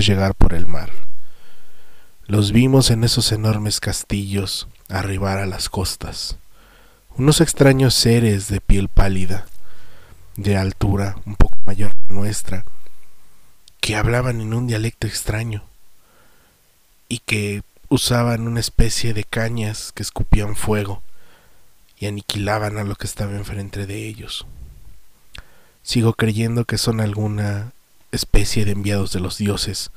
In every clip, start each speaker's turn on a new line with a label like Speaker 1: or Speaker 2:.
Speaker 1: llegar por el mar. Los vimos en esos enormes castillos arribar a las costas, unos extraños seres de piel pálida, de altura un poco mayor que nuestra, que hablaban en un dialecto extraño y que usaban una especie de cañas que escupían fuego y aniquilaban a lo que estaba enfrente de ellos. Sigo creyendo que son alguna especie de enviados de los dioses,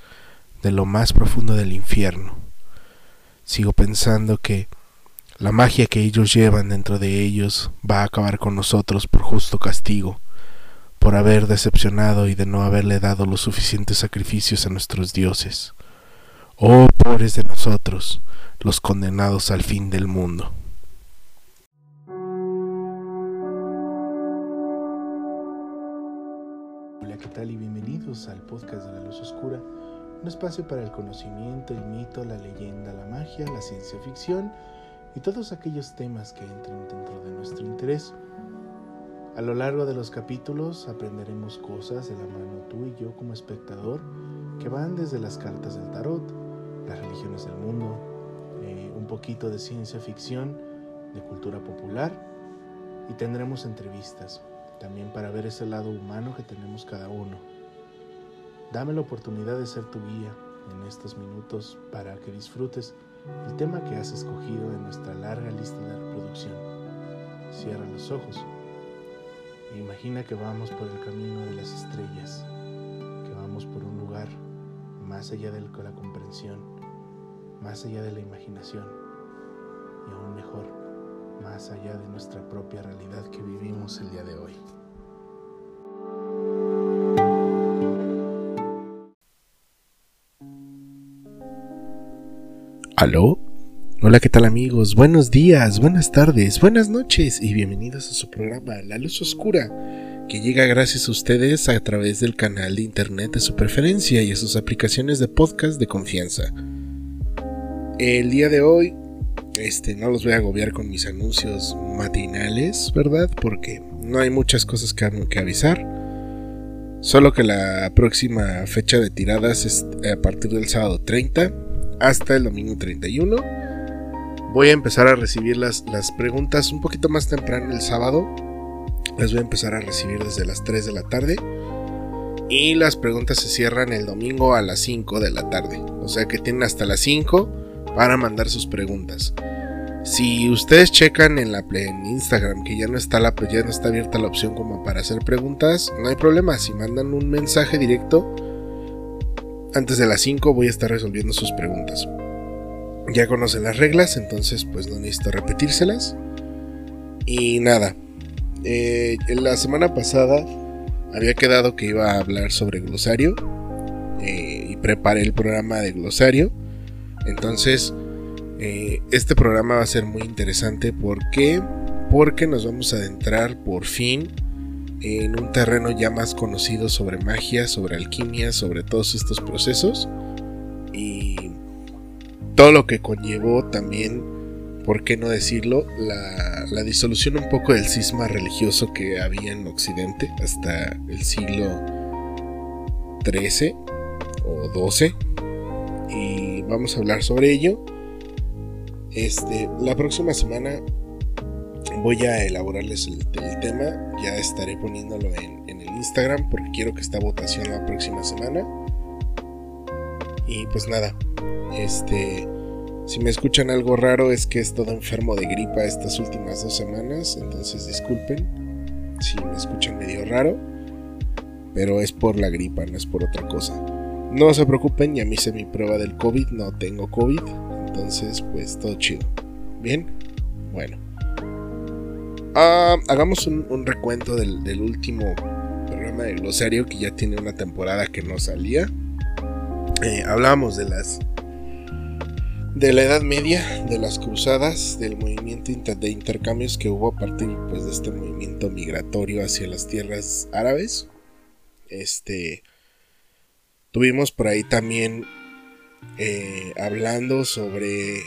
Speaker 1: de lo más profundo del infierno. Sigo pensando que la magia que ellos llevan dentro de ellos va a acabar con nosotros por justo castigo, por haber decepcionado y de no haberle dado los suficientes sacrificios a nuestros dioses. Oh pobres de nosotros, los condenados al fin del mundo. Un espacio para el conocimiento, el mito, la leyenda, la magia, la ciencia ficción y todos aquellos temas que entren dentro de nuestro interés. A lo largo de los capítulos aprenderemos cosas de la mano tú y yo como espectador que van desde las cartas del tarot, las religiones del mundo, eh, un poquito de ciencia ficción, de cultura popular y tendremos entrevistas también para ver ese lado humano que tenemos cada uno. Dame la oportunidad de ser tu guía en estos minutos para que disfrutes el tema que has escogido en nuestra larga lista de reproducción. Cierra los ojos e imagina que vamos por el camino de las estrellas, que vamos por un lugar más allá de la comprensión más allá de la imaginación y aún mejor, más allá de nuestra propia realidad que vivimos el día de hoy. ¿Aló? Hola, ¿qué tal amigos? Buenos días, buenas tardes, buenas noches y bienvenidos a su programa La Luz Oscura, que llega gracias a ustedes a través del canal de internet de su preferencia y a sus aplicaciones de podcast de confianza. El día de hoy, este, no los voy a agobiar con mis anuncios matinales, ¿verdad? Porque no hay muchas cosas que, que avisar. Solo que la próxima fecha de tiradas es a partir del sábado 30 hasta el domingo 31. Voy a empezar a recibir las, las preguntas un poquito más temprano el sábado. Las voy a empezar a recibir desde las 3 de la tarde. Y las preguntas se cierran el domingo a las 5 de la tarde. O sea que tienen hasta las 5 para mandar sus preguntas. Si ustedes checan en la en Instagram que ya no está la ya no está abierta la opción como para hacer preguntas, no hay problema. Si mandan un mensaje directo antes de las 5 voy a estar resolviendo sus preguntas. Ya conocen las reglas, entonces pues no necesito repetírselas. Y nada, eh, la semana pasada había quedado que iba a hablar sobre glosario eh, y preparé el programa de glosario entonces, eh, este programa va a ser muy interesante. ¿Por qué? Porque nos vamos a adentrar por fin en un terreno ya más conocido sobre magia, sobre alquimia, sobre todos estos procesos. Y todo lo que conllevó también, ¿por qué no decirlo? La, disolución un poco del cisma religioso que había en Occidente hasta el siglo XIII o XII. Y vamos a hablar sobre ello. Este, la próxima semana voy a elaborarles el, tema. Ya estaré poniéndolo en, el Instagram porque quiero que esta votación la próxima semana. Y pues nada, este, si me escuchan algo raro es que he estado enfermo de gripa estas últimas dos semanas, entonces disculpen si me escuchan medio raro, pero es por la gripa, no es por otra cosa. No se preocupen, ya me hice mi prueba del COVID, no tengo COVID, entonces pues todo chido. Bien, bueno. Ah, hagamos un, recuento del, último programa de glosario que ya tiene una temporada que no salía. Eh, hablábamos de las de la Edad Media, de las cruzadas, del movimiento de intercambios que hubo a partir pues, de este movimiento migratorio hacia las tierras árabes. Este, Tuvimos por ahí también eh, hablando sobre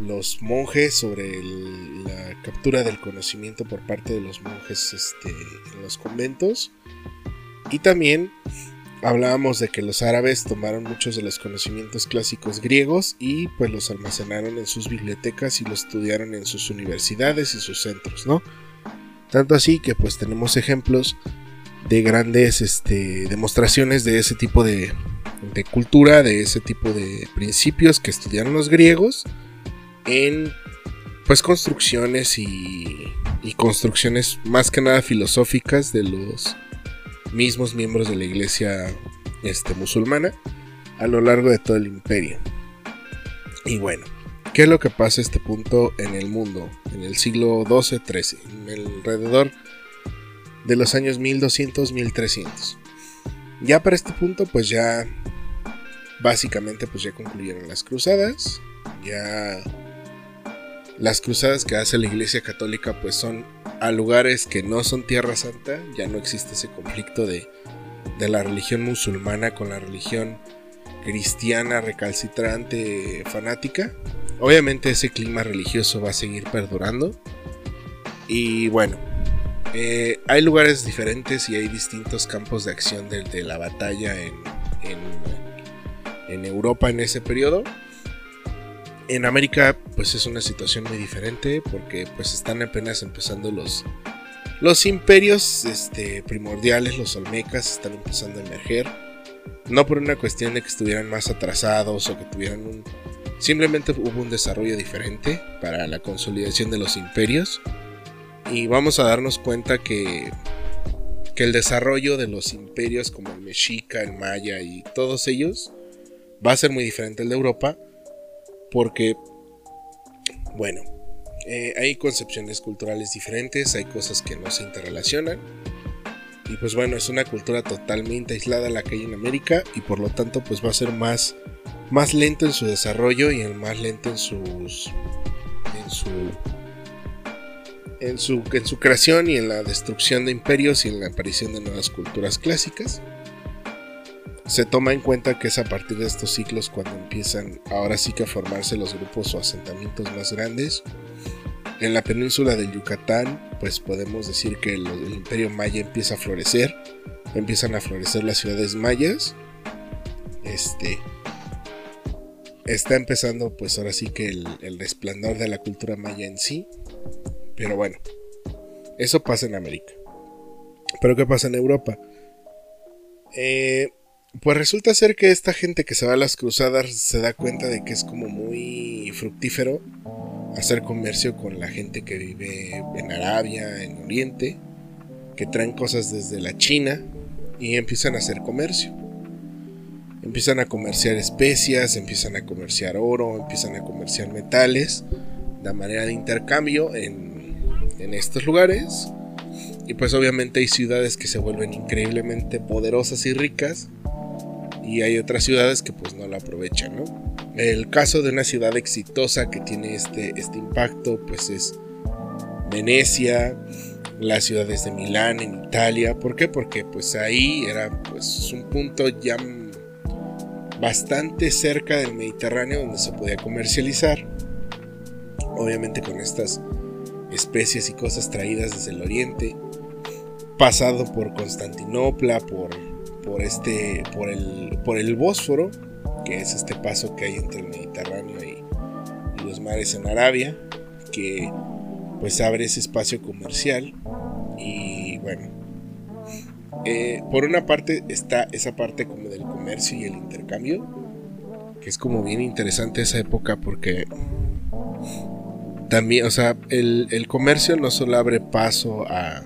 Speaker 1: los monjes, sobre la captura del conocimiento por parte de los monjes este, en los conventos. Y también hablábamos de que los árabes tomaron muchos de los conocimientos clásicos griegos y pues los almacenaron en sus bibliotecas y los estudiaron en sus universidades y sus centros, ¿no? Tanto así que pues tenemos ejemplos de grandes este, demostraciones de ese tipo de, de cultura, de ese tipo de principios que estudiaron los griegos en pues construcciones y, y construcciones más que nada filosóficas de los mismos miembros de la iglesia este, musulmana a lo largo de todo el imperio. Y bueno, ¿qué es lo que pasa a este punto en el mundo? En el siglo XII-XIII, alrededor de los años 1200-1300. Ya para este punto, pues ya básicamente pues ya concluyeron las cruzadas, ya las cruzadas que hace la Iglesia Católica pues son a lugares que no son Tierra Santa, ya no existe ese conflicto de, de la religión musulmana con la religión cristiana recalcitrante fanática. Obviamente ese clima religioso va a seguir perdurando. Y bueno, eh, hay lugares diferentes y hay distintos campos de acción de, la batalla en, en, en Europa en ese periodo. En América pues es una situación muy diferente porque pues están apenas empezando los, los imperios este, primordiales, los olmecas están empezando a emerger. No por una cuestión de que estuvieran más atrasados o que tuvieran un... Simplemente hubo un desarrollo diferente para la consolidación de los imperios. Y vamos a darnos cuenta que, que el desarrollo de los imperios como el mexica, el maya y todos ellos va a ser muy diferente al de Europa porque, bueno, eh, hay concepciones culturales diferentes, hay cosas que no se interrelacionan. Y pues bueno, es una cultura totalmente aislada la que hay en América y por lo tanto pues va a ser más, más lento en su desarrollo y más lento en sus... En su, en su, en su creación y en la destrucción de imperios y en la aparición de nuevas culturas clásicas se toma en cuenta que es a partir de estos ciclos cuando empiezan ahora sí que a formarse los grupos o asentamientos más grandes. En la península del Yucatán, pues podemos decir que el, imperio maya empieza a florecer, empiezan a florecer las ciudades mayas. Este está empezando pues ahora sí que el, el resplandor de la cultura maya en sí. Pero bueno, eso pasa en América. Pero ¿qué pasa en Europa? Eh, pues resulta ser que esta gente que se va a las cruzadas se da cuenta de que es como muy fructífero hacer comercio con la gente que vive en Arabia, en Oriente, que traen cosas desde la China y empiezan a hacer comercio. Empiezan a comerciar especias, empiezan a comerciar oro, empiezan a comerciar metales, de manera de intercambio en, en estos lugares. Y pues obviamente hay ciudades que se vuelven increíblemente poderosas y ricas y hay otras ciudades que pues no la aprovechan, ¿no? El caso de una ciudad exitosa que tiene este, este impacto pues es Venecia, las ciudades de Milán en Italia, ¿por qué? Porque pues ahí era pues un punto ya bastante cerca del Mediterráneo donde se podía comercializar, obviamente con estas especies y cosas traídas desde el oriente, pasado por Constantinopla, por por este por el por el Bósforo, que es este paso que hay entre el Mediterráneo y, los mares en Arabia, que pues abre ese espacio comercial. Y bueno, eh, por una parte está esa parte como del comercio y el intercambio, que es como bien interesante esa época porque también, o sea, el, el comercio no solo abre paso a,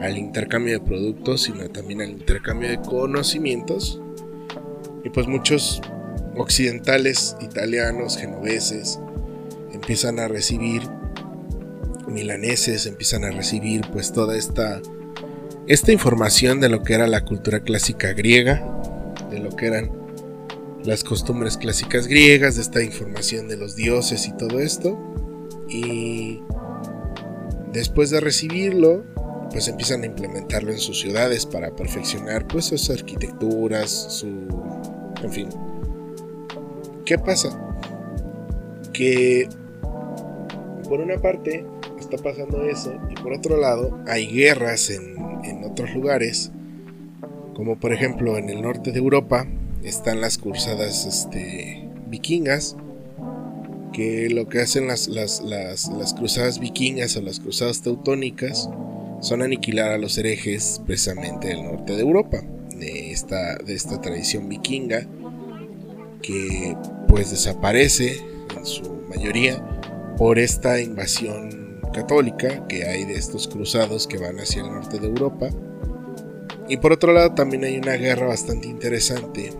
Speaker 1: al intercambio de productos, sino también al intercambio de conocimientos. Y pues muchos occidentales, italianos, genoveses, empiezan a recibir, milaneses, empiezan a recibir pues toda esta, esta información de lo que era la cultura clásica griega, de lo que eran las costumbres clásicas griegas, de esta información de los dioses y todo esto. Y después de recibirlo, pues empiezan a implementarlo en sus ciudades para perfeccionar pues sus arquitecturas, su... en fin. ¿Qué pasa? Que por una parte está pasando eso y por otro lado hay guerras en, en otros lugares Como por ejemplo en el norte de Europa están las cruzadas este, vikingas, que lo que hacen las, las, cruzadas vikingas o las cruzadas teutónicas son aniquilar a los herejes precisamente del norte de Europa, de esta, de esta tradición vikinga que pues desaparece en su mayoría por esta invasión católica que hay de estos cruzados que van hacia el norte de Europa. Y por otro lado también hay una guerra bastante interesante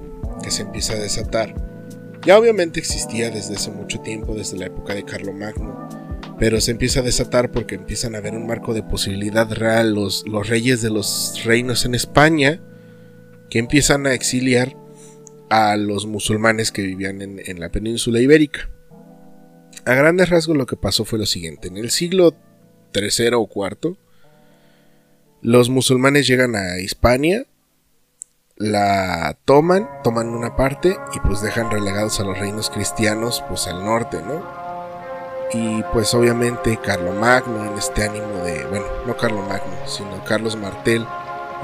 Speaker 1: que se empieza a desatar. Ya obviamente existía desde hace mucho tiempo, desde la época de Carlomagno, pero se empieza a desatar porque empiezan a haber un marco de posibilidad real los, los reyes de los reinos en España que empiezan a exiliar a los musulmanes que vivían en, la península ibérica. A grandes rasgos lo que pasó fue lo siguiente. En el siglo III o IV, los musulmanes llegan a Hispania, la toman, toman una parte y pues dejan relegados a los reinos cristianos pues al norte, ¿no? Y pues obviamente Carlomagno en este ánimo de, bueno, no Carlomagno, sino Carlos Martel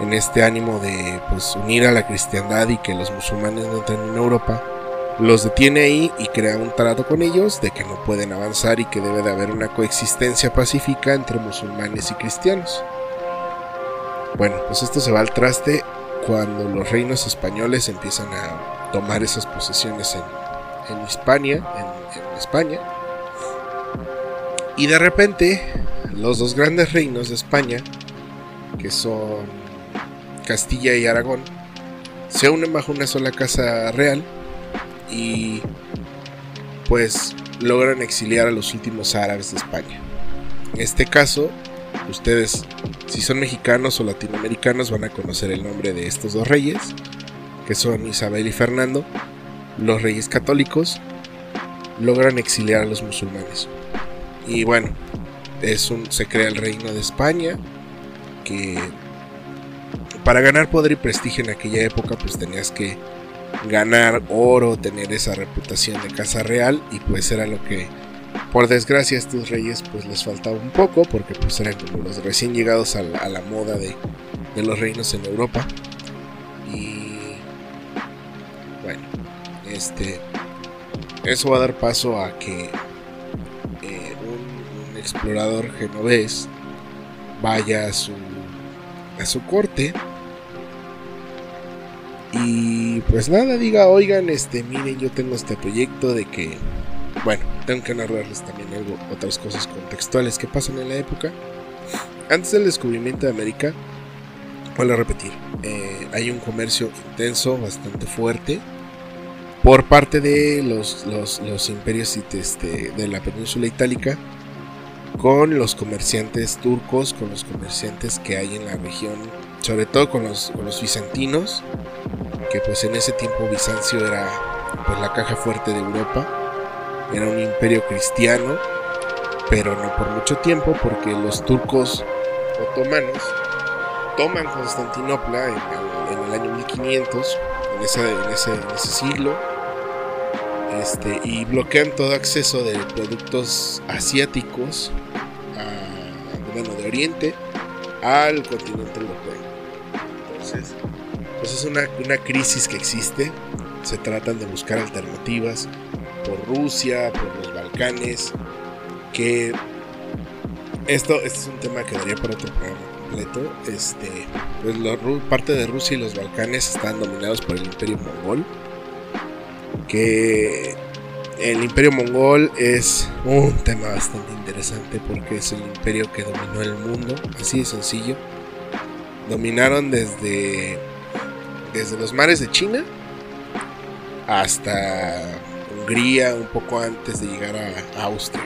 Speaker 1: en este ánimo de pues, unir a la cristiandad y que los musulmanes no entren en Europa, los detiene ahí y crea un trato con ellos de que no pueden avanzar y que debe de haber una coexistencia pacífica entre musulmanes y cristianos. Bueno, pues esto se va al traste cuando los reinos españoles empiezan a tomar esas posesiones en, en Hispania, en España. Y de repente, los dos grandes reinos de España, que son Castilla y Aragón se unen bajo una sola casa real y pues logran exiliar a los últimos árabes de España. En este caso, ustedes, si son mexicanos o latinoamericanos, van a conocer el nombre de estos dos reyes, que son Isabel y Fernando. Los reyes católicos logran exiliar a los musulmanes. Y bueno, es un, se crea el reino de España, que para ganar poder y prestigio en aquella época pues tenías que ganar oro, tener esa reputación de casa real y pues era lo que por desgracia a estos reyes pues les faltaba un poco porque pues eran como los recién llegados a la, moda de, los reinos en Europa. Y bueno este eso va a dar paso a que explorador genovés vaya a su a su corte y pues nada, diga, oigan, este, miren, yo tengo este proyecto de que, bueno, tengo que narrarles también algo, otras cosas contextuales que pasan en la época. Antes del descubrimiento de América, vuelvo a repetir, eh, hay un comercio intenso, bastante fuerte, por parte de los, los, imperios este, de la península itálica, con los comerciantes turcos, con los comerciantes que hay en la región, sobre todo con los, con los bizantinos, que pues en ese tiempo Bizancio era pues la caja fuerte de Europa, era un imperio cristiano, pero no por mucho tiempo porque los turcos otomanos toman Constantinopla en el, año 1500, en, ese, siglo, este, y bloquean todo acceso de productos asiáticos, bueno, de Oriente, al continente europeo. Entonces, pues es una, crisis que existe. Se tratan de buscar alternativas por Rusia, por los Balcanes, que esto, es un tema que daría para otro programa completo. Este, pues la, parte de Rusia y los Balcanes están dominados por el Imperio Mongol, que el Imperio Mongol es un tema bastante interesante porque es el imperio que dominó el mundo, así de sencillo. Dominaron desde desde los mares de China hasta Hungría, un poco antes de llegar a, Austria.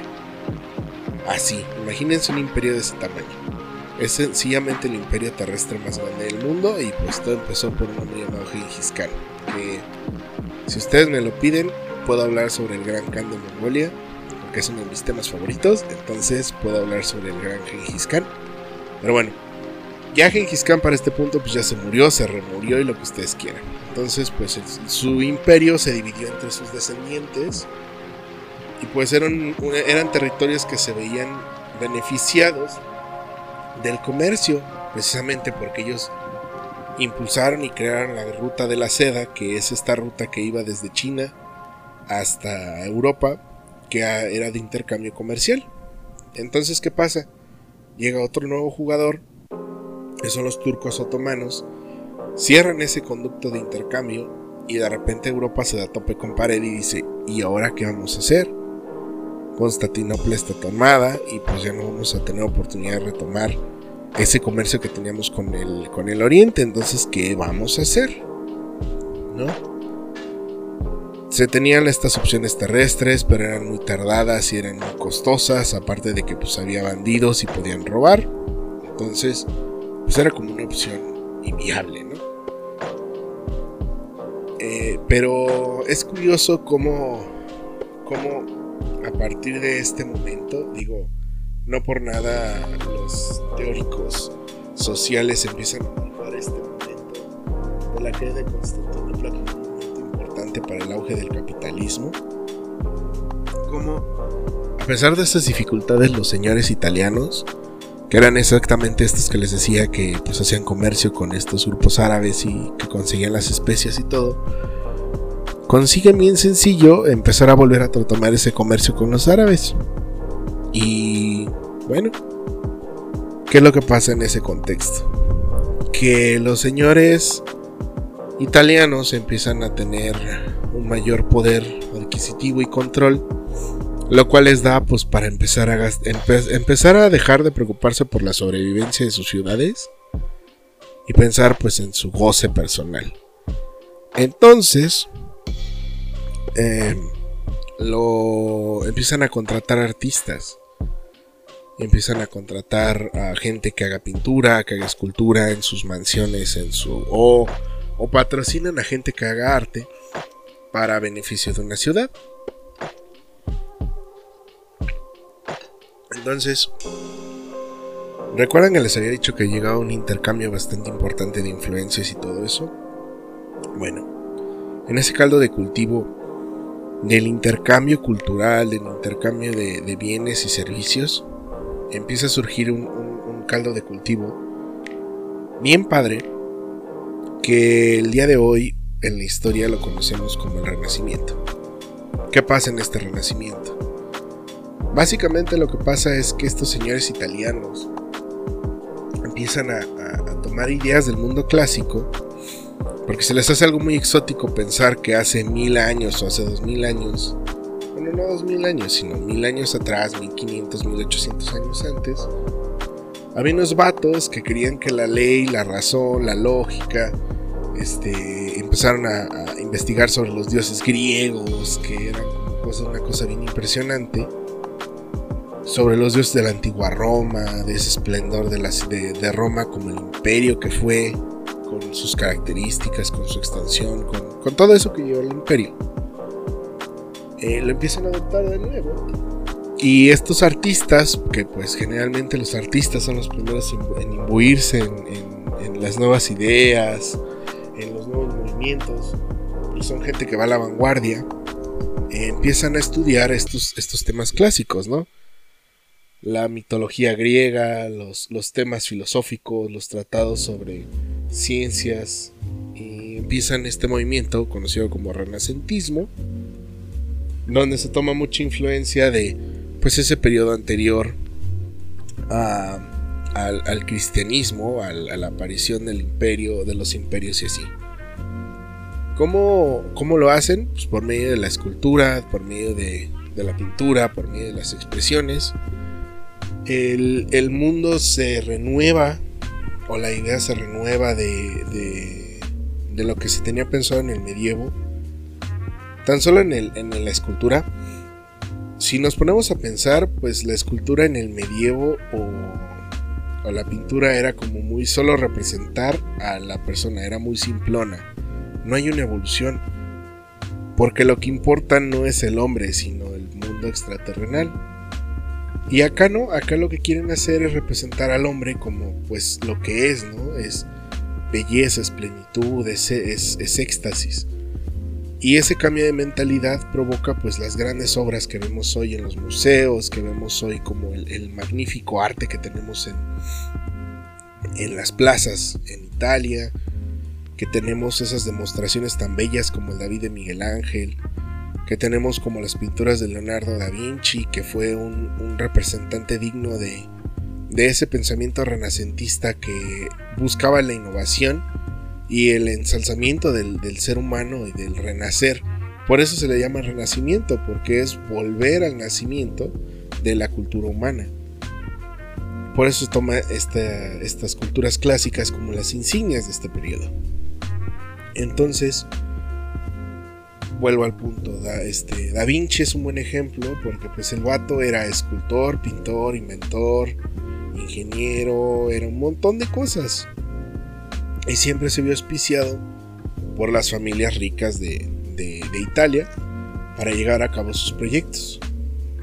Speaker 1: Así, imagínense un imperio de ese tamaño. Es sencillamente el imperio terrestre más grande del mundo y pues todo empezó por un hombre llamado Genghis Khan. Que si ustedes me lo piden, puedo hablar sobre el Gran Khan de Mongolia, porque es uno de mis temas favoritos. Entonces puedo hablar sobre el Gran Genghis Khan. Pero bueno, ya Genghis Khan para este punto pues ya se murió, se remurió y lo que ustedes quieran. Entonces pues su imperio se dividió entre sus descendientes y pues eran, eran territorios que se veían beneficiados del comercio, precisamente porque ellos impulsaron y crearon la ruta de la seda, que es esta ruta que iba desde China hasta Europa, que era de intercambio comercial. Entonces, ¿qué pasa? Llega otro nuevo jugador, que son los turcos otomanos, cierran ese conducto de intercambio y de repente Europa se da tope con pared y dice, ¿y ahora qué vamos a hacer? Constantinopla está tomada y pues ya no vamos a tener oportunidad de retomar ese comercio que teníamos con el, con el Oriente. Entonces, ¿qué vamos a hacer? ¿No? Se tenían estas opciones terrestres, pero eran muy tardadas y eran muy costosas, aparte de que pues había bandidos y podían robar. Entonces, pues era como una opción inviable, ¿no? Eh, pero es curioso cómo, cómo a partir de este momento, digo, no por nada los teóricos sociales empiezan a marcar este momento de la caída de Constantinopla como un momento importante para el auge del capitalismo. Como, a pesar de estas dificultades, los señores italianos, que eran exactamente estos que les decía que pues hacían comercio con estos grupos árabes y que conseguían las especias y todo, consiguen bien sencillo empezar a volver a tomar ese comercio con los árabes. Y bueno, ¿qué es lo que pasa en ese contexto? Que los señores italianos empiezan a tener un mayor poder adquisitivo y control, lo cual les da pues para empezar a empezar a dejar de preocuparse por la sobrevivencia de sus ciudades y pensar pues en su goce personal. Entonces, eh, lo empiezan a contratar artistas. Empiezan a contratar a gente que haga pintura, que haga escultura en sus mansiones, en su o, o patrocinan a gente que haga arte para beneficio de una ciudad. Entonces, ¿recuerdan que les había dicho que llegaba un intercambio bastante importante de influencias y todo eso? Bueno, en ese caldo de cultivo del intercambio cultural, del intercambio de, bienes y servicios, empieza a surgir un, caldo de cultivo bien padre que el día de hoy en la historia lo conocemos como el Renacimiento. ¿Qué pasa en este Renacimiento? Básicamente lo que pasa es que estos señores italianos empiezan a tomar ideas del mundo clásico porque se les hace algo muy exótico pensar que hace mil años o hace dos mil años, no dos mil años, sino mil años atrás, mil quinientos, mil ochocientos años antes, había unos vatos que creían que la ley, la razón, la lógica, este, empezaron a, investigar sobre los dioses griegos, que eran una cosa bien impresionante, sobre los dioses de la antigua Roma, de ese esplendor de, de, de Roma como el imperio que fue, con sus características, con su extensión, con, todo eso que lleva el imperio. Eh, lo empiezan a adoptar de nuevo. Y estos artistas, que pues generalmente los artistas son los primeros en, imbuirse en, las nuevas ideas, en los nuevos movimientos, y son gente que va a la vanguardia, eh, empiezan a estudiar estos, estos temas clásicos, ¿no? La mitología griega, los, los temas filosóficos, los tratados sobre ciencias y empiezan este movimiento conocido como renacentismo, donde se toma mucha influencia de pues ese periodo anterior al, cristianismo, a la aparición del imperio, de los imperios y así. ¿Cómo, cómo lo hacen? Pues por medio de la escultura, por medio de, la pintura, por medio de las expresiones. El, el mundo se renueva o la idea se renueva de, de, lo que se tenía pensado en el medievo, tan solo en, la escultura, si nos ponemos a pensar, pues la escultura en el medievo o, o, la pintura era como muy solo representar a la persona, era muy simplona. No hay una evolución. Porque lo que importa no es el hombre, sino el mundo extraterrenal. Y acá no, acá lo que quieren hacer es representar al hombre como pues lo que es, ¿no? Es belleza, es plenitud, es, es, éxtasis. Y ese cambio de mentalidad provoca pues las grandes obras que vemos hoy en los museos, que vemos hoy como el, magnífico arte que tenemos en, en las plazas en Italia, que tenemos esas demostraciones tan bellas como el David de Miguel Ángel, que tenemos como las pinturas de Leonardo da Vinci, que fue un, representante digno de, de ese pensamiento renacentista que buscaba la innovación y el ensalzamiento del, ser humano y del renacer. Por eso se le llama renacimiento, porque es volver al nacimiento de la cultura humana. Por eso toma estas culturas clásicas como las insignias de este periodo. Entonces, vuelvo al punto, da, este, da Vinci es un buen ejemplo porque pues el vato era escultor, pintor, inventor, ingeniero, era un montón de cosas. Y siempre se vio auspiciado por las familias ricas de, de Italia para llegar a cabo sus proyectos.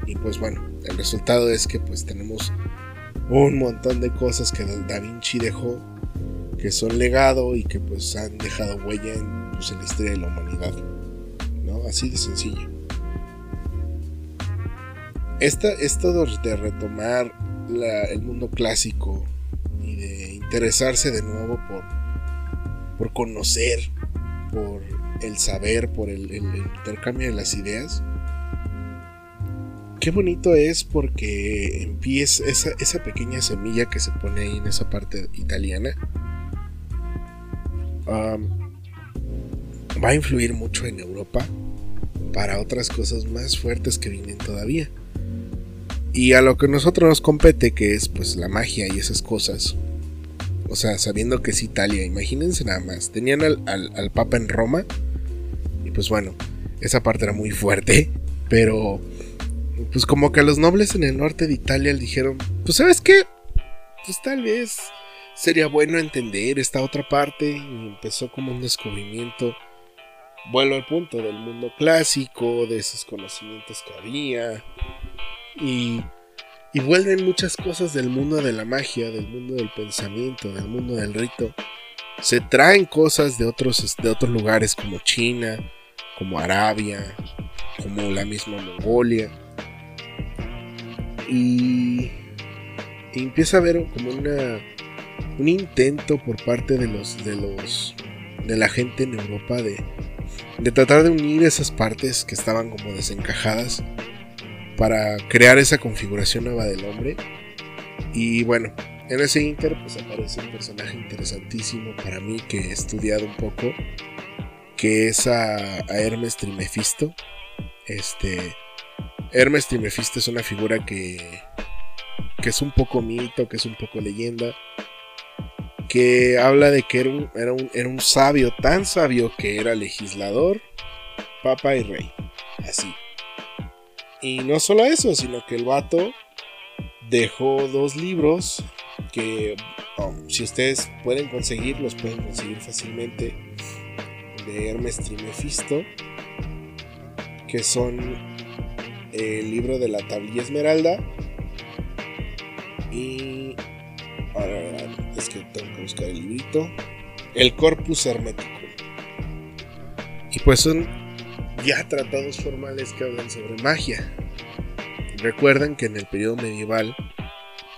Speaker 1: Y pues bueno, el resultado es que pues tenemos un montón de cosas que Da Vinci dejó que son legado y que pues han dejado huella en, pues, la historia de la humanidad. ¿no? Así de sencillo. Esta, esto de retomar el mundo clásico y de interesarse de nuevo por, por conocer, por el saber, por el intercambio de las ideas, qué bonito es porque empieza esa, esa pequeña semilla que se pone ahí en esa parte italiana. va a influir mucho en Europa para otras cosas más fuertes que vienen todavía. Y a lo que nosotros nos compete, que es pues la magia y esas cosas. O sea, sabiendo que es Italia, imagínense nada más. Tenían al, al Papa en Roma. Y pues bueno, esa parte era muy fuerte. Pero pues como que a los nobles en el norte de Italia le dijeron, pues sabes qué, pues tal vez sería bueno entender esta otra parte y empezó como un descubrimiento. Vuelvo al punto del mundo clásico, de esos conocimientos que había y, y vuelven muchas cosas del mundo de la magia, del mundo del pensamiento, del mundo del rito. Se traen cosas de otros, de otros lugares como China, como Arabia, como la misma Mongolia y, empieza a haber como una un intento por parte de los de los de la gente en Europa de, de tratar de unir esas partes que estaban como desencajadas para crear esa configuración nueva del hombre y bueno en ese inter pues aparece un personaje interesantísimo para mí que he estudiado un poco que es a, Hermes Trimefisto este Hermes Trimefisto es una figura que, que es un poco mito, que es un poco leyenda, que habla de que era un, era un, era un sabio, tan sabio que era legislador, papa y rey. Así. Y no solo eso, sino que el vato dejó dos libros que um, si ustedes pueden conseguir, los pueden conseguir fácilmente de Hermes Trimefisto, que son el libro de la tablilla esmeralda. Y. Ahora, es que tengo que buscar el librito. El corpus hermético. Y pues son ya tratados formales que hablan sobre magia. Recuerden que en el periodo medieval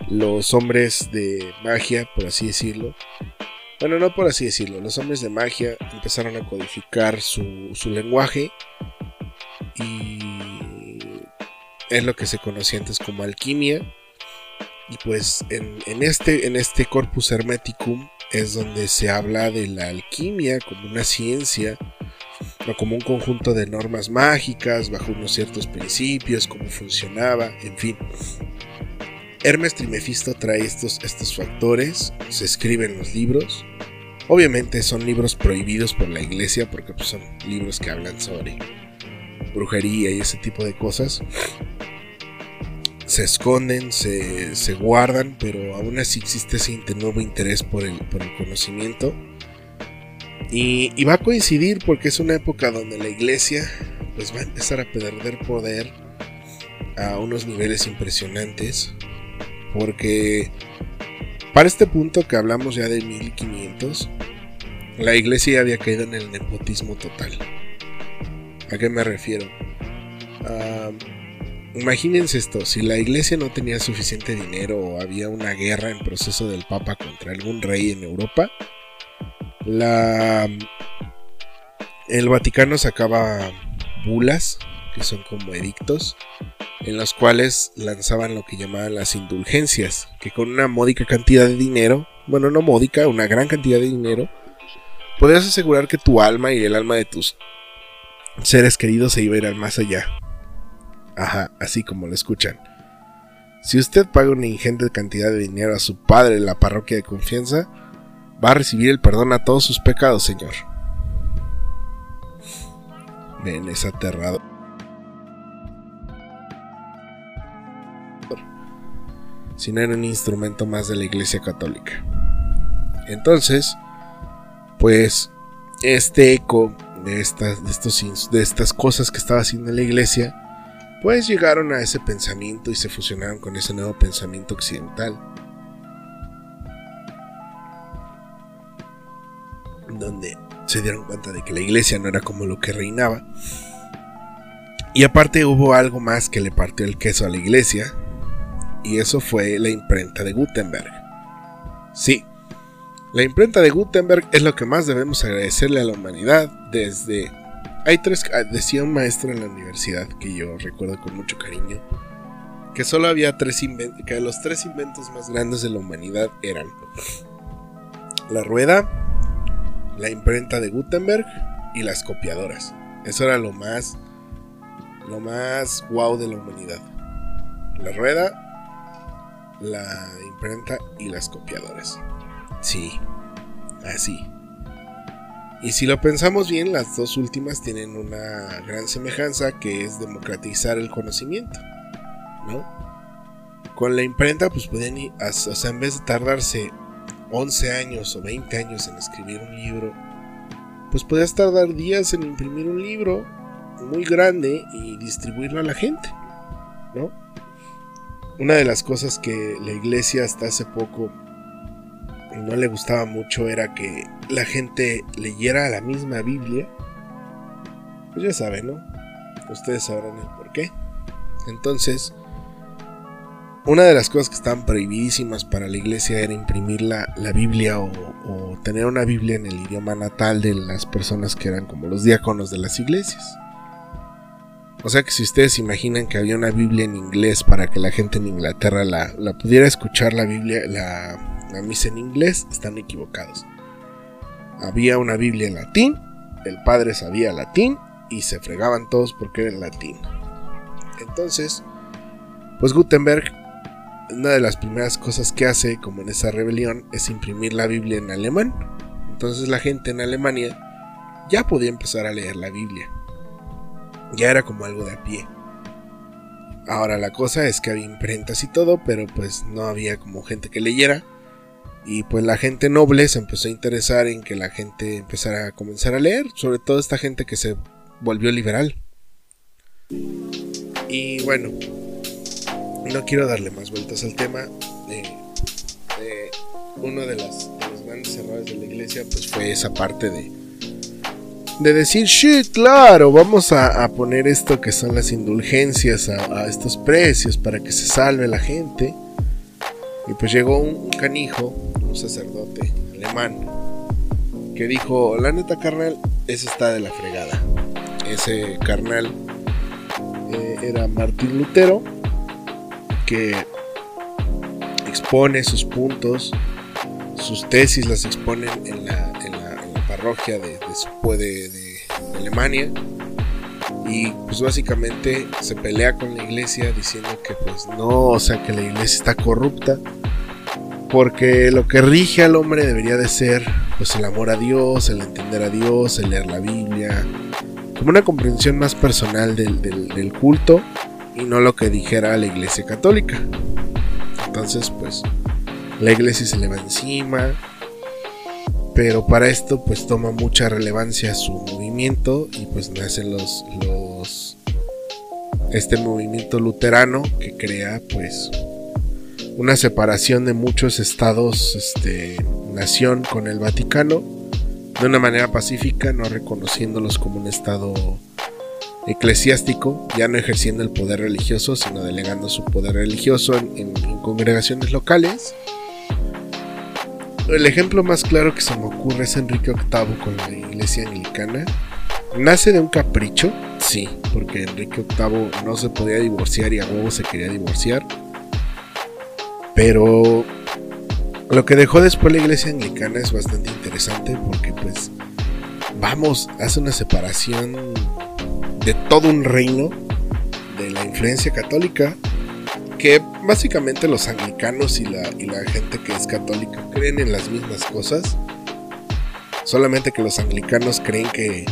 Speaker 1: los hombres de magia, por así decirlo, bueno, no por así decirlo, los hombres de magia empezaron a codificar su, su lenguaje y es lo que se conocía antes como alquimia. Y pues en, este, en este corpus hermeticum es donde se habla de la alquimia como una ciencia o como un conjunto de normas mágicas bajo unos ciertos principios, cómo funcionaba, en fin. Hermes Trimefisto trae estos, estos factores, se escriben los libros. Obviamente son libros prohibidos por la iglesia porque pues, son libros que hablan sobre brujería y ese tipo de cosas se esconden, se, guardan, pero aún así existe ese nuevo interés por el, por el conocimiento. Y, va a coincidir porque es una época donde la iglesia pues va a empezar a perder poder a unos niveles impresionantes. Porque para este punto que hablamos ya de 1500, la iglesia ya había caído en el nepotismo total. ¿A qué me refiero? Ah, imagínense esto, si la iglesia no tenía suficiente dinero o había una guerra en proceso del Papa contra algún rey en Europa, La, el Vaticano sacaba bulas, que son como edictos, en los cuales lanzaban lo que llamaban las indulgencias, que con una módica cantidad de dinero, bueno, no módica, una gran cantidad de dinero, podías asegurar que tu alma y el alma de tus seres queridos se iban a ir más allá. Ajá, así como lo escuchan. Si usted paga una ingente cantidad de dinero a su padre en la parroquia de confianza, va a recibir el perdón a todos sus pecados, señor. Ven, es aterrado. Si no era un instrumento más de la Iglesia Católica. Entonces, pues este eco de estas, de, estos, de estas cosas que estaba haciendo la Iglesia, pues llegaron a ese pensamiento y se fusionaron con ese nuevo pensamiento occidental. Se dieron cuenta de que la iglesia no era como lo que reinaba. Y aparte hubo algo más que le partió el queso a la iglesia. Y eso fue la imprenta de Gutenberg. Sí, la imprenta de Gutenberg es lo que más debemos agradecerle a la humanidad desde... Hay tres... Ah, decía un maestro en la universidad que yo recuerdo con mucho cariño. Que solo había tres inventos... Que los tres inventos más grandes de la humanidad eran... La rueda, la imprenta de Gutenberg y las copiadoras. Eso era lo más, lo más wow de la humanidad. La rueda, la imprenta y las copiadoras. Sí, así. Y si lo pensamos bien, las dos últimas tienen una gran semejanza que es democratizar el conocimiento, ¿no? Con la imprenta, pues pueden ir, o sea, en vez de tardarse 11 años o 20 años en escribir un libro, pues podías tardar días en imprimir un libro muy grande y distribuirlo a la gente, ¿no? Una de las cosas que la iglesia hasta hace poco no le gustaba mucho era que la gente leyera la misma Biblia. Pues ya saben, ¿no? Ustedes sabrán el por qué. Entonces, una de las cosas que estaban prohibidísimas para la iglesia era imprimir la, Biblia o, tener una Biblia en el idioma natal de las personas que eran como los diáconos de las iglesias. O sea que si ustedes imaginan que había una Biblia en inglés para que la gente en Inglaterra la, pudiera escuchar la Biblia, la, la misa en inglés, están equivocados. Había una Biblia en latín, el padre sabía latín y se fregaban todos porque era en latín. Entonces, pues Gutenberg una de las primeras cosas que hace, como en esa rebelión, es imprimir la Biblia en alemán. Entonces la gente en Alemania ya podía empezar a leer la Biblia. Ya era como algo de a pie. Ahora la cosa es que había imprentas y todo, pero pues no había como gente que leyera. Y pues la gente noble se empezó a interesar en que la gente empezara a comenzar a leer, sobre todo esta gente que se volvió liberal. Y bueno, no quiero darle más vueltas al tema. uno de, los grandes errores de la iglesia pues fue esa parte de, de decir, sí, claro, vamos a, poner esto que son las indulgencias a, estos precios para que se salve la gente. Y pues llegó un, canijo, un sacerdote alemán, que dijo, la neta carnal, ese está de la fregada. Ese carnal eh, era Martín Lutero que expone sus puntos, sus tesis las exponen en la, parroquia de, de, de, Alemania. Y pues básicamente se pelea con la iglesia diciendo que pues no, o sea que la iglesia está corrupta porque lo que rige al hombre debería de ser pues el amor a Dios, el entender a Dios, el leer la Biblia, como una comprensión más personal del, del culto y no lo que dijera la iglesia católica. Entonces, pues, la iglesia se le va encima, pero para esto pues toma mucha relevancia su movimiento y pues nacen los, los este movimiento luterano que crea pues una separación de muchos estados este nación con el Vaticano de una manera pacífica no reconociéndolos como un estado eclesiástico, ya no ejerciendo el poder religioso, sino delegando su poder religioso en, congregaciones locales. el ejemplo más claro que se me ocurre es Enrique VIII con la iglesia anglicana. ¿Nace de un capricho? Sí, porque Enrique VIII no se podía divorciar y a huevo se quería divorciar. Pero lo que dejó después la iglesia anglicana es bastante interesante porque pues vamos, hace una separación de todo un reino de la influencia católica que básicamente los anglicanos y la, y la gente que es católica creen en las mismas cosas. Solamente que los anglicanos creen que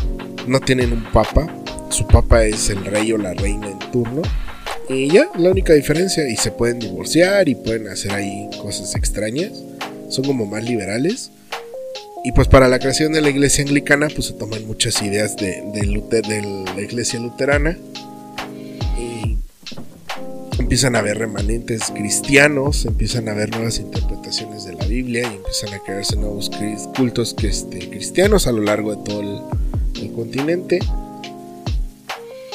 Speaker 1: no tienen un papa. Su papa es el rey o la reina en turno. Y ya, la única diferencia. Y se pueden divorciar y pueden hacer ahí cosas extrañas. Son como más liberales. Y pues para la creación de la iglesia anglicana, pues se toman muchas ideas de, de la iglesia luterana empiezan a haber remanentes cristianos, empiezan a haber nuevas interpretaciones de la Biblia y empiezan a crearse nuevos cultos este, cristianos a lo largo de todo el, continente.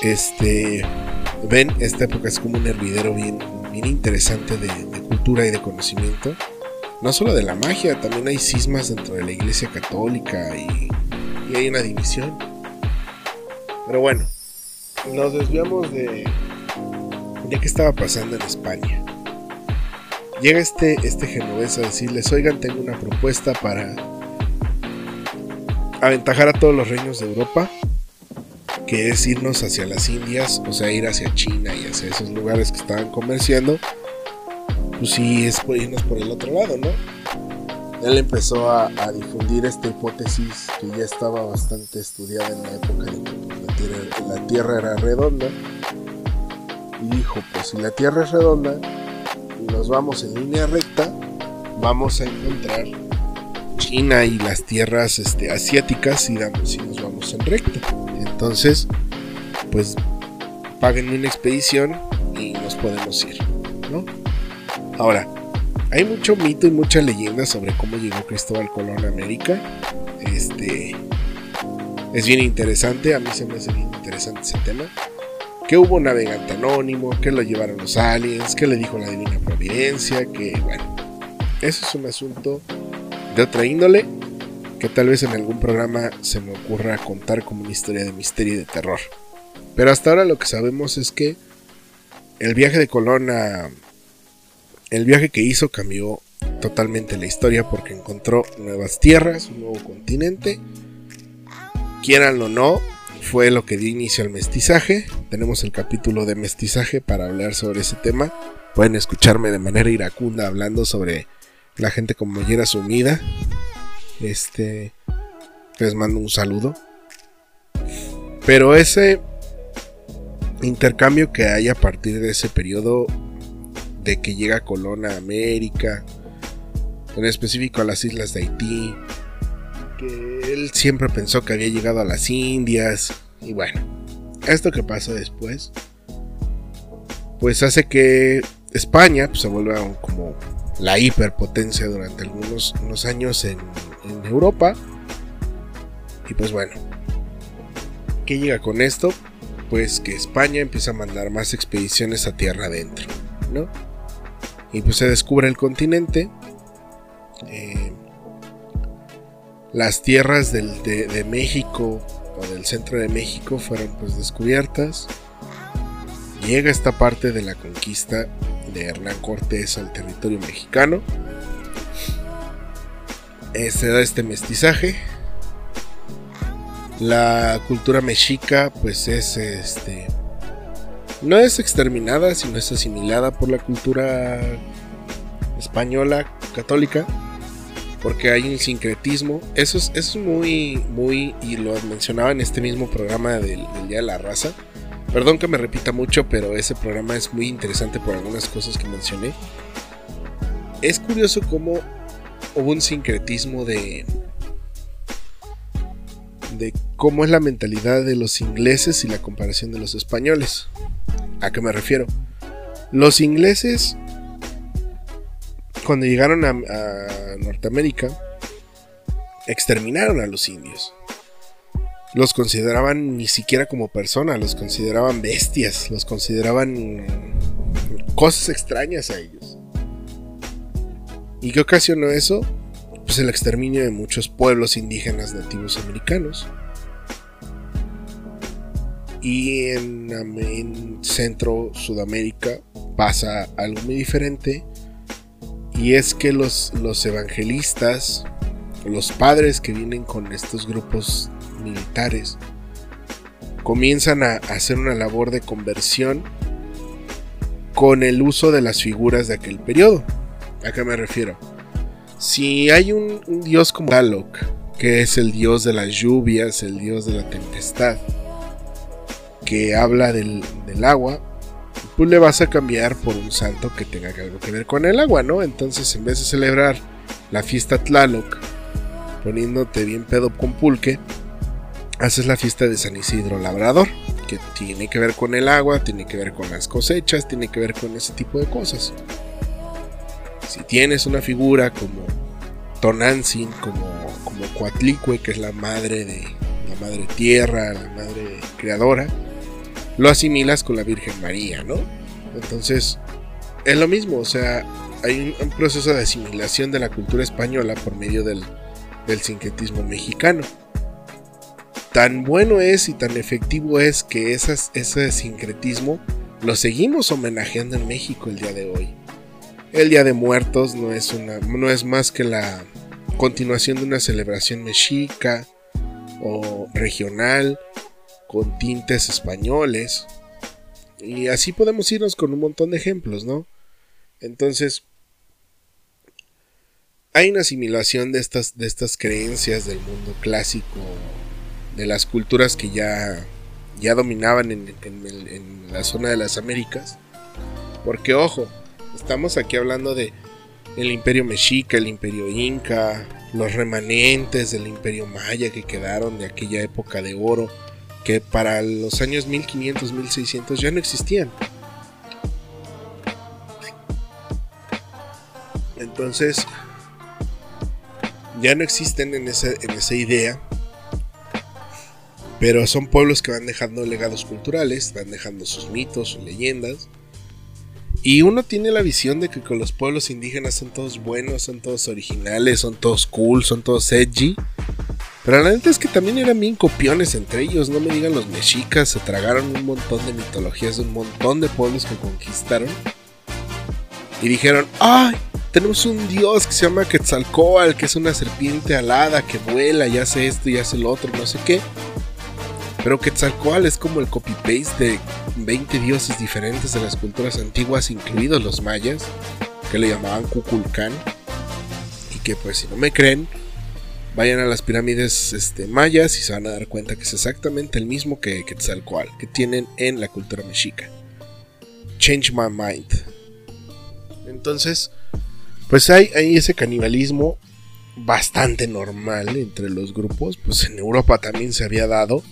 Speaker 1: Este, ven, esta época es como un hervidero bien, bien interesante de, cultura y de conocimiento. No solo de la magia, también hay cismas dentro de la iglesia católica y, hay una división. Pero bueno, nos desviamos de, de qué estaba pasando en España. Llega este, este genovés a decirles, oigan, tengo una propuesta para aventajar a todos los reinos de Europa, que es irnos hacia las Indias, o sea, ir hacia China y hacia esos lugares que estaban comerciando, pues sí, es por irnos por el otro lado, ¿no? Él empezó a, difundir esta hipótesis que ya estaba bastante estudiada en la época en que la tierra era redonda y dijo, pues si la Tierra es redonda y nos vamos en línea recta, vamos a encontrar China y las tierras este, asiáticas si, damos, si nos vamos en recta. Entonces, pues paguen una expedición y nos podemos ir, ¿no? Ahora, hay mucho mito y mucha leyenda sobre cómo llegó Cristóbal Colón a América. Este es bien interesante, a mí se me hace bien interesante ese tema que hubo un navegante anónimo, que lo llevaron los aliens, que le dijo la divina providencia, que bueno, eso es un asunto de otra índole que tal vez en algún programa se me ocurra contar como una historia de misterio y de terror. Pero hasta ahora lo que sabemos es que el viaje de Colón a... El viaje que hizo cambió totalmente la historia porque encontró nuevas tierras, un nuevo continente. Quieran o no, fue lo que dio inicio al mestizaje. Tenemos el capítulo de mestizaje para hablar sobre ese tema. Pueden escucharme de manera iracunda hablando sobre la gente con mollera sumida. Este les mando un saludo. Pero ese intercambio que hay a partir de ese periodo de que llega Colón a América, en específico a las islas de Haití, que él siempre pensó que había llegado a las Indias. Y bueno, esto que pasa después, pues hace que España pues, se vuelva como la hiperpotencia durante algunos unos años en, en Europa. Y pues bueno, ¿qué llega con esto? Pues que España empieza a mandar más expediciones a tierra adentro, ¿no? Y pues se descubre el continente. Eh, las tierras de, México o del centro de México fueron pues descubiertas. Llega esta parte de la conquista de Hernán Cortés al territorio mexicano. Eh, se da este mestizaje. La cultura mexica pues es este no es exterminada, sino es asimilada por la cultura española católica porque hay un sincretismo. Eso es, es muy, muy, y lo mencionaba en este mismo programa del, Día de la Raza. Perdón que me repita mucho, pero ese programa es muy interesante por algunas cosas que mencioné. Es curioso cómo hubo un sincretismo de, de cómo es la mentalidad de los ingleses y la comparación de los españoles. ¿A qué me refiero? Los ingleses cuando llegaron a, Norteamérica, exterminaron a los indios. Los consideraban ni siquiera como personas, los consideraban bestias, los consideraban cosas extrañas a ellos. ¿Y qué ocasionó eso? Pues, el exterminio de muchos pueblos indígenas nativos americanos. Y en, en Centro Sudamérica pasa algo muy diferente. Y es que los, los evangelistas, los padres que vienen con estos grupos militares, comienzan a hacer una labor de conversión con el uso de las figuras de aquel periodo. ¿A qué me refiero? Si hay un, dios como Tlaloc, que es el dios de las lluvias, el dios de la tempestad, que habla del, agua, pues le vas a cambiar por un santo que tenga algo que ver con el agua, ¿no? Entonces, en vez de celebrar la fiesta Tlaloc, poniéndote bien pedo con pulque, haces la fiesta de San Isidro Labrador, que tiene que ver con el agua, tiene que ver con las cosechas, tiene que ver con ese tipo de cosas. Si tienes una figura como Tonantzin, como, como Coatlicue, que es la madre de la madre tierra, la madre creadora, lo asimilas con la Virgen María, ¿no? Entonces, es lo mismo, o sea, hay un, proceso de asimilación de la cultura española por medio del, del sincretismo mexicano. Tan bueno es y tan efectivo es que ese sincretismo lo seguimos homenajeando en México el día de hoy. El Día de Muertos no es, una, no es más que la continuación de una celebración mexica o regional con tintes españoles. Y así podemos irnos con un montón de ejemplos, ¿no? Entonces, hay una asimilación de estas, de estas creencias del mundo clásico, de las culturas que ya, ya dominaban en, en la zona de las Américas. Porque, ojo, Estamos aquí hablando de el imperio mexica, el imperio inca, los remanentes del imperio maya que quedaron de aquella época de oro, que para los años 1500, 1600 ya no existían. Entonces, ya no existen en esa, en esa idea, pero son pueblos que van dejando legados culturales, van dejando sus mitos, sus leyendas, y uno tiene la visión de que con los pueblos indígenas son todos buenos, son todos originales, son todos cool, son todos edgy. Pero la neta es que también eran bien copiones entre ellos, no me digan los mexicas, se tragaron un montón de mitologías de un montón de pueblos que conquistaron. Y dijeron, ¡ay! Tenemos un dios que se llama Quetzalcoatl, que es una serpiente alada que vuela y hace esto y hace lo otro, no sé qué. Pero Quetzalcoatl es como el copy-paste de 20 dioses diferentes de las culturas antiguas, incluidos los mayas, que le llamaban Kukulcán. Y que pues si no me creen, vayan a las pirámides este, mayas y se van a dar cuenta que es exactamente el mismo que Quetzalcoatl, que tienen en la cultura mexica. Change my mind. Entonces, pues hay, hay ese canibalismo bastante normal entre los grupos. Pues en Europa también se había dado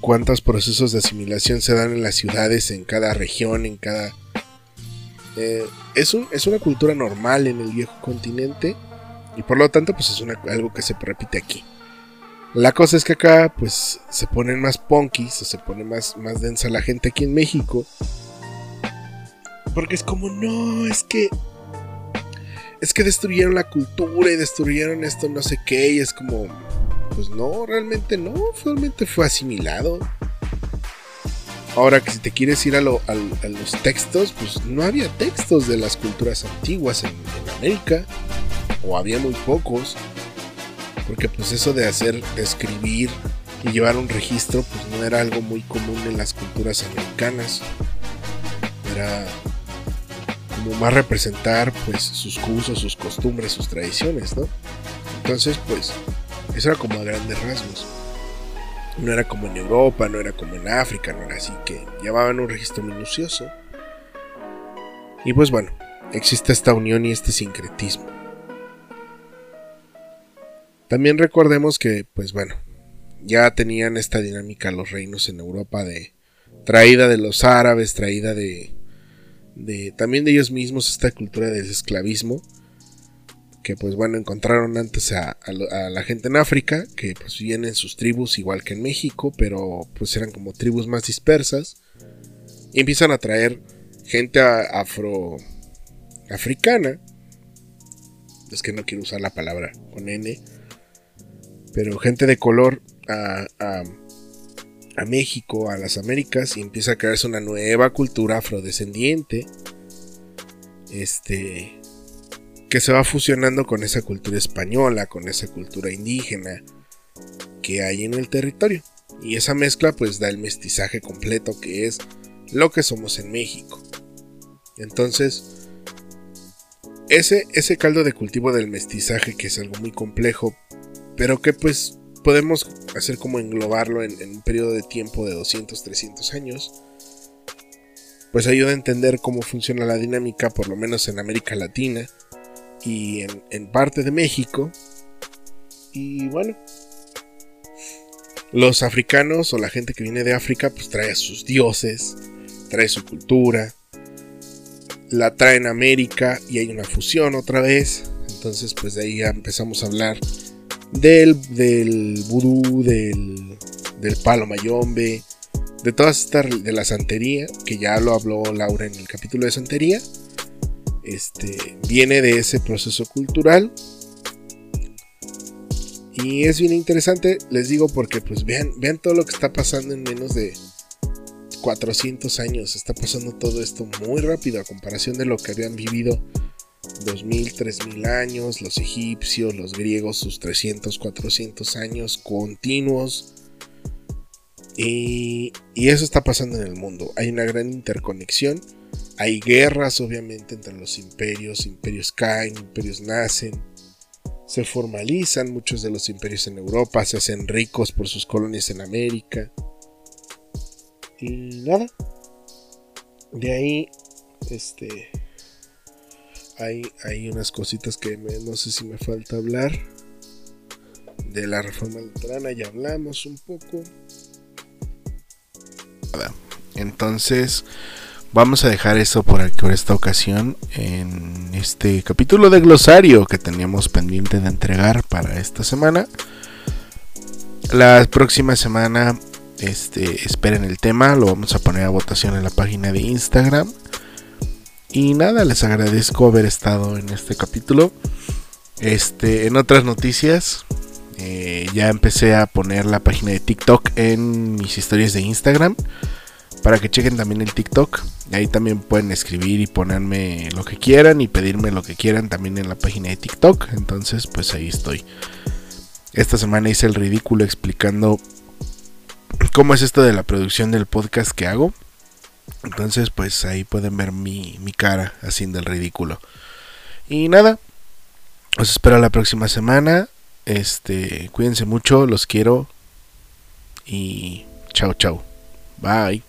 Speaker 1: cuántos procesos de asimilación se dan en las ciudades, en cada región, en cada... Eh, es, una cultura normal en el viejo continente y por lo tanto pues es algo que se repite aquí. La cosa es que acá pues se ponen más punkis o se pone más, más densa la gente aquí en México. Porque es como, no, es que... Es que destruyeron la cultura y destruyeron esto no sé qué y es como pues no, realmente no, realmente fue asimilado. Ahora que si te quieres ir a, los textos, pues no había textos de las culturas antiguas en, América, o había muy pocos, porque pues eso de hacer, escribir y llevar un registro, pues no era algo muy común en las culturas americanas. Era como más representar pues sus usos, sus costumbres, sus tradiciones, ¿no? Entonces, pues eso era como a grandes rasgos. No era como en Europa, no era como en África, no era así que llevaban un registro minucioso. Y pues bueno, existe esta unión y este sincretismo. También recordemos que, pues bueno, ya tenían esta dinámica los reinos en Europa de traída de los árabes, traída de, de también de ellos mismos esta cultura del esclavismo que pues bueno, encontraron antes a, la gente en África, que pues vivían en sus tribus igual que en México, pero pues eran como tribus más dispersas, y empiezan a traer gente afro africana. Es que no quiero usar la palabra con N, pero gente de color a, a México, a las Américas, y empieza a crearse una nueva cultura afrodescendiente, este, que se va fusionando con esa cultura española, con esa cultura indígena que hay en el territorio. Y esa mezcla pues da el mestizaje completo que es lo que somos en México. Entonces, ese, ese caldo de cultivo del mestizaje que es algo muy complejo, pero que pues podemos hacer como englobarlo en, un periodo de tiempo de 200, 300 años, pues ayuda a entender cómo funciona la dinámica, por lo menos en América Latina y en, en parte de México. Y bueno, los africanos o la gente que viene de África pues trae a sus dioses, trae su cultura, la traen a América y hay una fusión otra vez. Entonces pues de ahí ya empezamos a hablar del, del vudú, del, del palo mayombe, de todas estas, de la santería, que ya lo habló Laura en el capítulo de santería. Este, viene de ese proceso cultural y es bien interesante, les digo, porque pues vean, vean todo lo que está pasando en menos de 400 años. Está pasando todo esto muy rápido a comparación de lo que habían vivido 2000, 3000 años, los egipcios, los griegos, sus 300, 400 años continuos. Y, y, eso está pasando en el mundo. Hay una gran interconexión. Hay guerras, obviamente, entre los imperios. Imperios caen, imperios nacen se formalizan muchos de los imperios en Europa, se hacen ricos por sus colonias en América. Y nada. De ahí, este. Hay, unas cositas que no sé si me falta hablar. De la reforma luterana ya hablamos un poco. Entonces, Vamos a dejar eso por, aquí, por esta ocasión en este capítulo de glosario que teníamos pendiente de entregar para esta semana. La próxima semana este, esperen el tema, lo vamos a poner a votación en la página de Instagram. Y nada, les agradezco haber estado en este capítulo. Este, en otras noticias, eh, ya empecé a poner la página de TikTok en mis historias de Instagram para que chequen también el TikTok. Ahí también pueden escribir y ponerme lo que quieran y pedirme lo que quieran también en la página de TikTok. Entonces, pues ahí estoy. Esta semana hice el ridículo explicando cómo es esto de la producción del podcast que hago. Entonces, pues ahí pueden ver mi, mi cara haciendo el ridículo. Y nada, os espero la próxima semana. Este, cuídense mucho, los quiero. Y chao, chao. Bye.